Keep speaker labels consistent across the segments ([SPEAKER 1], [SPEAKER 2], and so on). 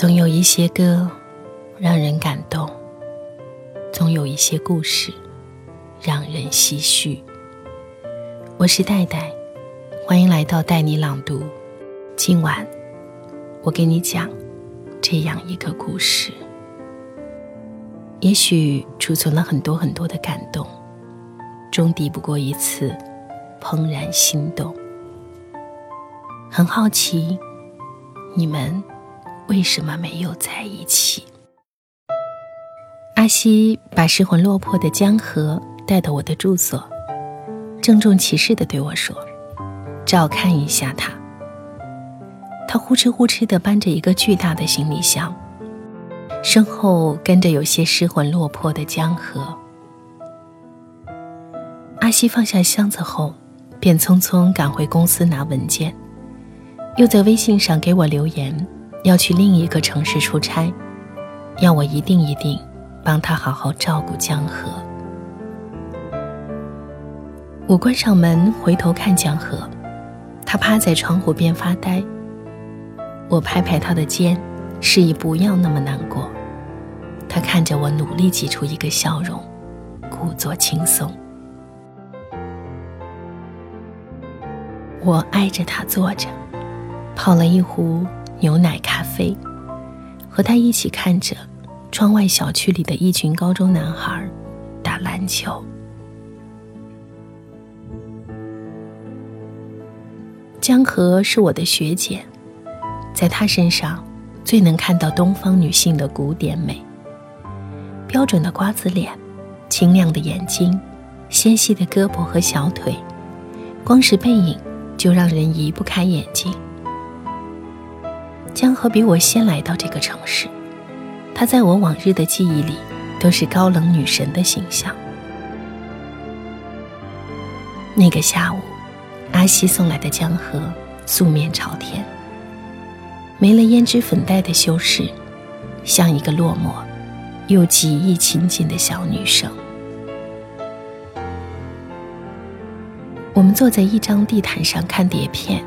[SPEAKER 1] 总有一些歌让人感动，总有一些故事让人唏嘘。我是戴戴，欢迎来到带你朗读。今晚我给你讲这样一个故事，也许储存了很多很多的感动，终抵不过一次怦然心动。很好奇，你们。为什么没有在一起？阿西把失魂落魄的江河带到我的住所，郑重其事的对我说：“照看一下他。”他呼哧呼哧的搬着一个巨大的行李箱，身后跟着有些失魂落魄的江河。阿西放下箱子后，便匆匆赶回公司拿文件，又在微信上给我留言。要去另一个城市出差，要我一定一定帮他好好照顾江河。我关上门，回头看江河，他趴在窗户边发呆。我拍拍他的肩，示意不要那么难过。他看着我，努力挤出一个笑容，故作轻松。我挨着他坐着，泡了一壶。牛奶咖啡，和他一起看着窗外小区里的一群高中男孩打篮球。江河是我的学姐，在她身上最能看到东方女性的古典美。标准的瓜子脸，清亮的眼睛，纤细的胳膊和小腿，光是背影就让人移不开眼睛。江河比我先来到这个城市，她在我往日的记忆里都是高冷女神的形象。那个下午，阿西送来的江河素面朝天，没了胭脂粉黛的修饰，像一个落寞又极易亲近的小女生。我们坐在一张地毯上看碟片，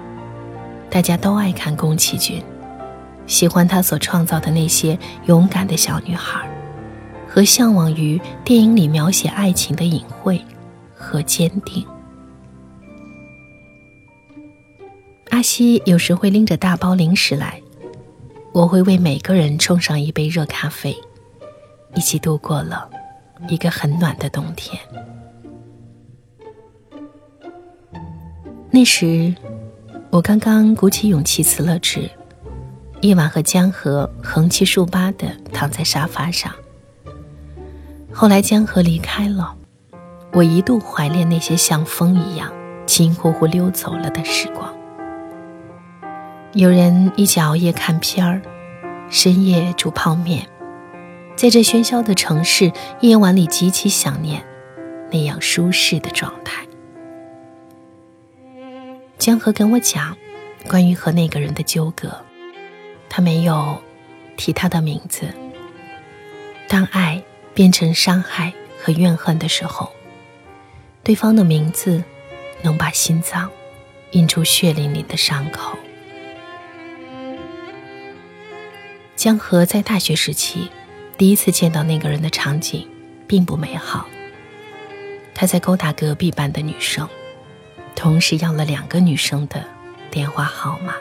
[SPEAKER 1] 大家都爱看宫崎骏。喜欢他所创造的那些勇敢的小女孩，和向往于电影里描写爱情的隐晦和坚定。阿西有时会拎着大包零食来，我会为每个人冲上一杯热咖啡，一起度过了一个很暖的冬天。那时，我刚刚鼓起勇气辞了职。夜晚和江河横七竖八的躺在沙发上。后来江河离开了，我一度怀念那些像风一样轻呼呼溜走了的时光。有人一起熬夜看片儿，深夜煮泡面，在这喧嚣的城市夜晚里极其想念那样舒适的状态。江河跟我讲关于和那个人的纠葛。他没有提他的名字。当爱变成伤害和怨恨的时候，对方的名字能把心脏印出血淋淋的伤口。江河在大学时期第一次见到那个人的场景并不美好。他在勾搭隔壁班的女生，同时要了两个女生的电话号码。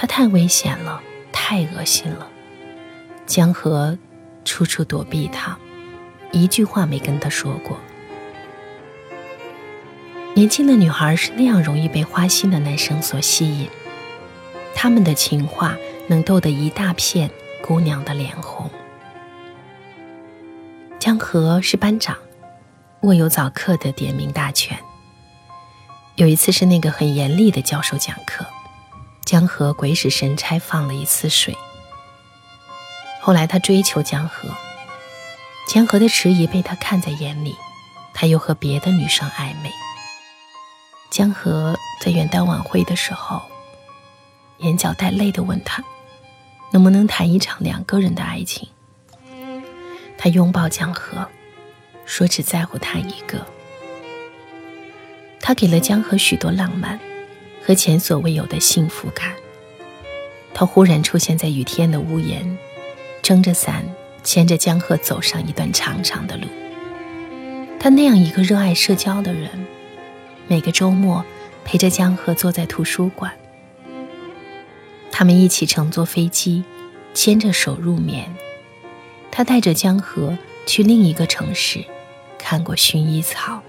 [SPEAKER 1] 他太危险了，太恶心了。江河处处躲避他，一句话没跟他说过。年轻的女孩是那样容易被花心的男生所吸引，他们的情话能逗得一大片姑娘的脸红。江河是班长，握有早课的点名大权。有一次是那个很严厉的教授讲课。江河鬼使神差放了一次水。后来他追求江河，江河的迟疑被他看在眼里，他又和别的女生暧昧。江河在元旦晚会的时候，眼角带泪的问他，能不能谈一场两个人的爱情？他拥抱江河，说只在乎他一个。他给了江河许多浪漫。和前所未有的幸福感。他忽然出现在雨天的屋檐，撑着伞，牵着江河走上一段长长的路。他那样一个热爱社交的人，每个周末陪着江河坐在图书馆。他们一起乘坐飞机，牵着手入眠。他带着江河去另一个城市，看过薰衣草。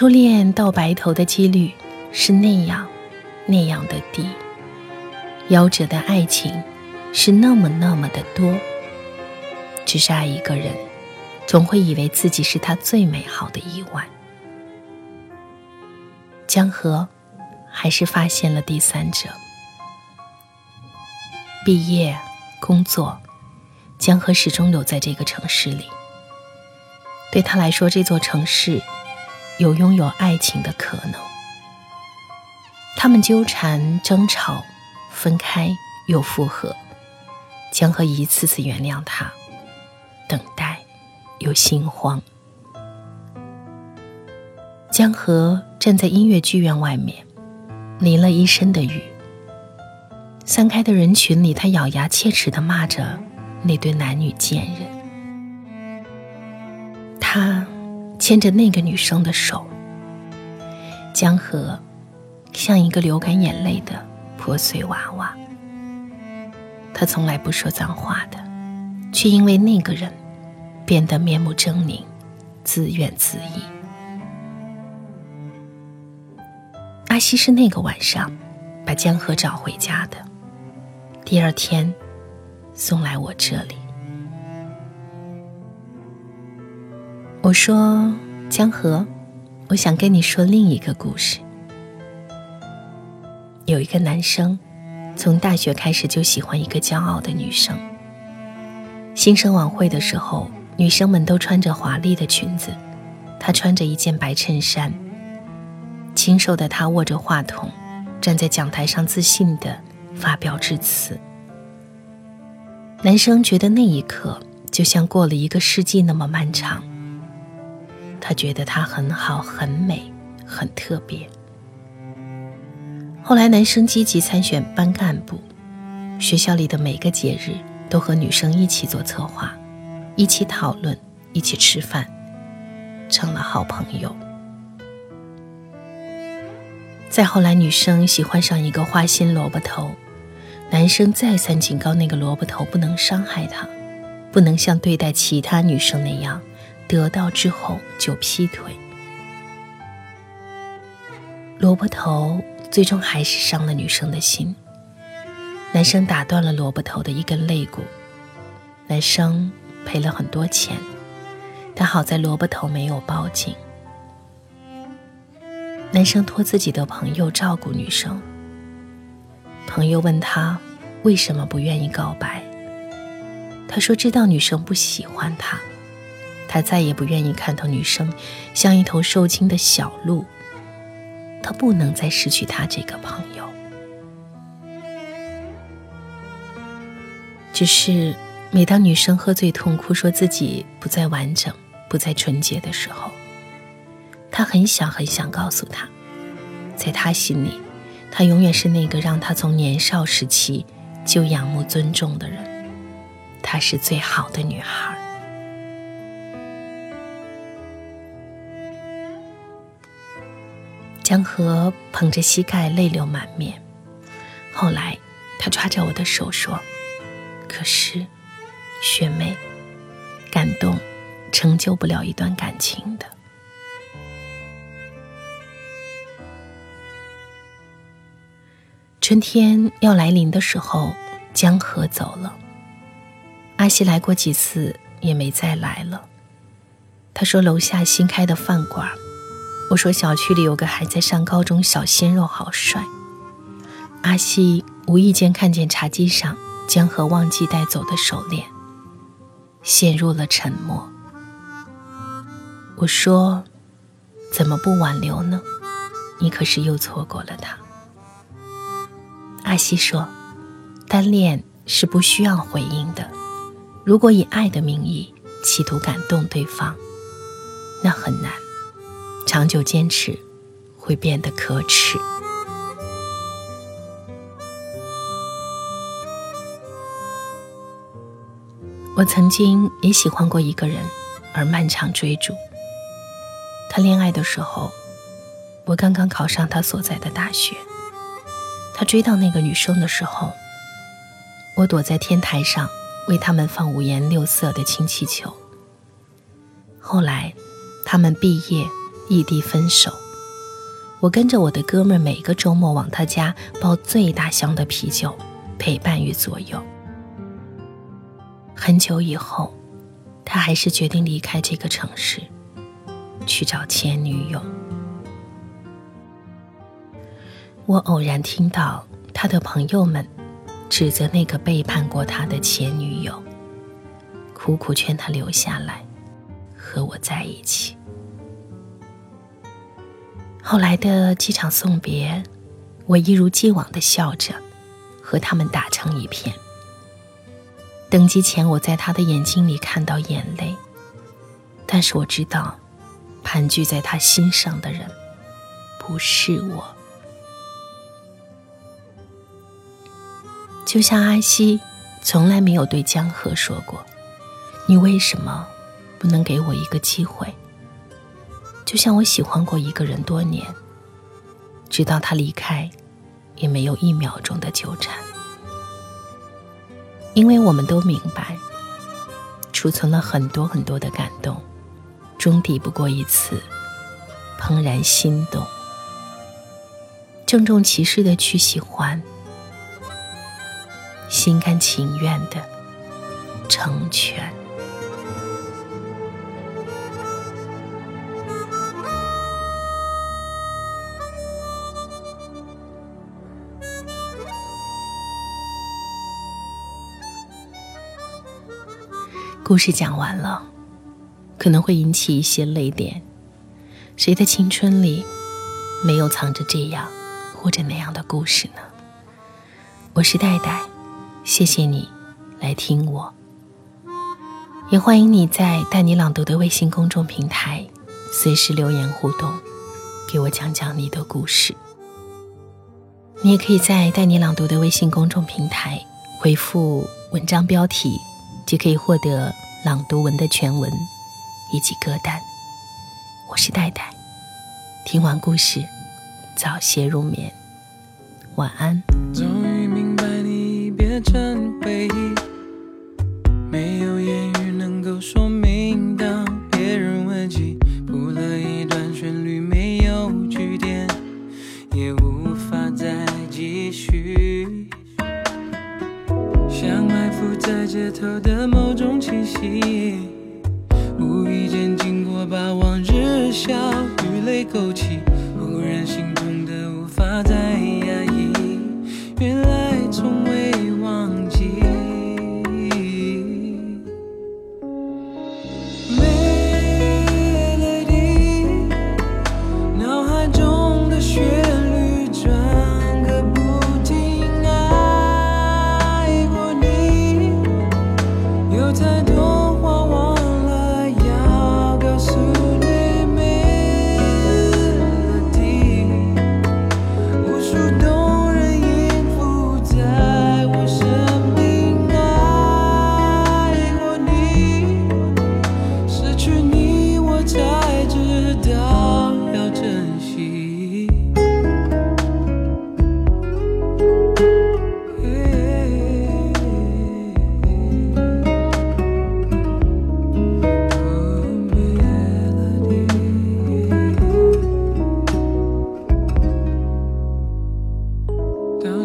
[SPEAKER 1] 初恋到白头的几率是那样那样的低，夭折的爱情是那么那么的多。只是爱一个人，总会以为自己是他最美好的意外。江河还是发现了第三者。毕业、工作，江河始终留在这个城市里。对他来说，这座城市有拥有爱情的可能。他们纠缠、争吵、分开又复合，江河一次次原谅他。等待，又心慌。江河站在音乐剧院外面，淋了一身的雨。散开的人群里，他咬牙切齿的骂着那对男女贱人。他牵着那个女生的手。江河像一个流干眼泪的破碎娃娃。他从来不说脏话的，却因为那个人。变得面目狰狞，自怨自艾。阿西是那个晚上把江河找回家的，第二天送来我这里。我说：“江河，我想跟你说另一个故事。有一个男生，从大学开始就喜欢一个骄傲的女生。新生晚会的时候。”女生们都穿着华丽的裙子，她穿着一件白衬衫。清瘦的她握着话筒，站在讲台上自信地发表致辞。男生觉得那一刻就像过了一个世纪那么漫长。他觉得她很好，很美，很特别。后来，男生积极参选班干部，学校里的每个节日都和女生一起做策划。一起讨论，一起吃饭，成了好朋友。再后来，女生喜欢上一个花心萝卜头，男生再三警告那个萝卜头不能伤害她，不能像对待其他女生那样，得到之后就劈腿。萝卜头最终还是伤了女生的心，男生打断了萝卜头的一根肋骨，男生。赔了很多钱，但好在萝卜头没有报警。男生托自己的朋友照顾女生。朋友问他为什么不愿意告白，他说知道女生不喜欢他，他再也不愿意看到女生像一头受惊的小鹿。他不能再失去他这个朋友，只是。每当女生喝醉痛哭，说自己不再完整、不再纯洁的时候，他很想很想告诉她，在他心里，她永远是那个让他从年少时期就仰慕尊重的人，她是最好的女孩。江河捧着膝盖，泪流满面。后来，他抓着我的手说：“可是。”学妹，感动成就不了一段感情的。春天要来临的时候，江河走了。阿西来过几次，也没再来了。他说楼下新开的饭馆，我说小区里有个还在上高中小鲜肉，好帅。阿西无意间看见茶几上江河忘记带走的手链。陷入了沉默。我说：“怎么不挽留呢？你可是又错过了他。”阿西说：“单恋是不需要回应的。如果以爱的名义企图感动对方，那很难，长久坚持会变得可耻。我曾经也喜欢过一个人而漫长追逐。他恋爱的时候我刚刚考上他所在的大学。他追到那个女生的时候我躲在天台上为他们放五颜六色的氢气球。后来他们毕业异地分手。我跟着我的哥们，每个周末往他家包最大箱的啤酒，陪伴于左右。很久以后，他还是决定离开这个城市，去找前女友。我偶然听到他的朋友们指责那个背叛过他的前女友，苦苦劝他留下来和我在一起。后来的机场送别，我一如既往的笑着，和他们打成一片。登机前，我在他的眼睛里看到眼泪，但是我知道，盘踞在他心上的人不是我。就像阿西从来没有对江河说过：“你为什么不能给我一个机会？”就像我喜欢过一个人多年，直到他离开，也没有一秒钟的纠缠，因为我们都明白，储存了很多很多的感动，终抵不过一次怦然心动，郑重其事的去喜欢，心甘情愿的成全。故事讲完了，可能会引起一些泪点。谁的青春里没有藏着这样或者那样的故事呢？我是戴戴，谢谢你来听我，也欢迎你在带你朗读的微信公众平台随时留言互动，给我讲讲你的故事。你也可以在带你朗读的微信公众平台回复文章标题。就可以获得朗读文的全文以及歌单。我是戴戴，听完故事，早些入眠，晚安。
[SPEAKER 2] 终于明白你变成回忆，街头的某种气息，无意间经过，把往日笑与泪勾起，忽然心痛的无法再压抑，原来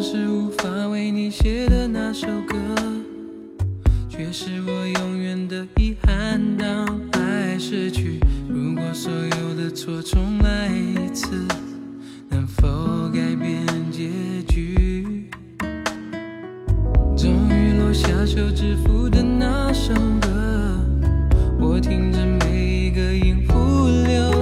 [SPEAKER 2] 是无法为你写的那首歌，却是我永远的遗憾。当爱失去，如果所有的错重来一次，能否改变结局？终于落下休止符的那首歌，我听着每一个音符流。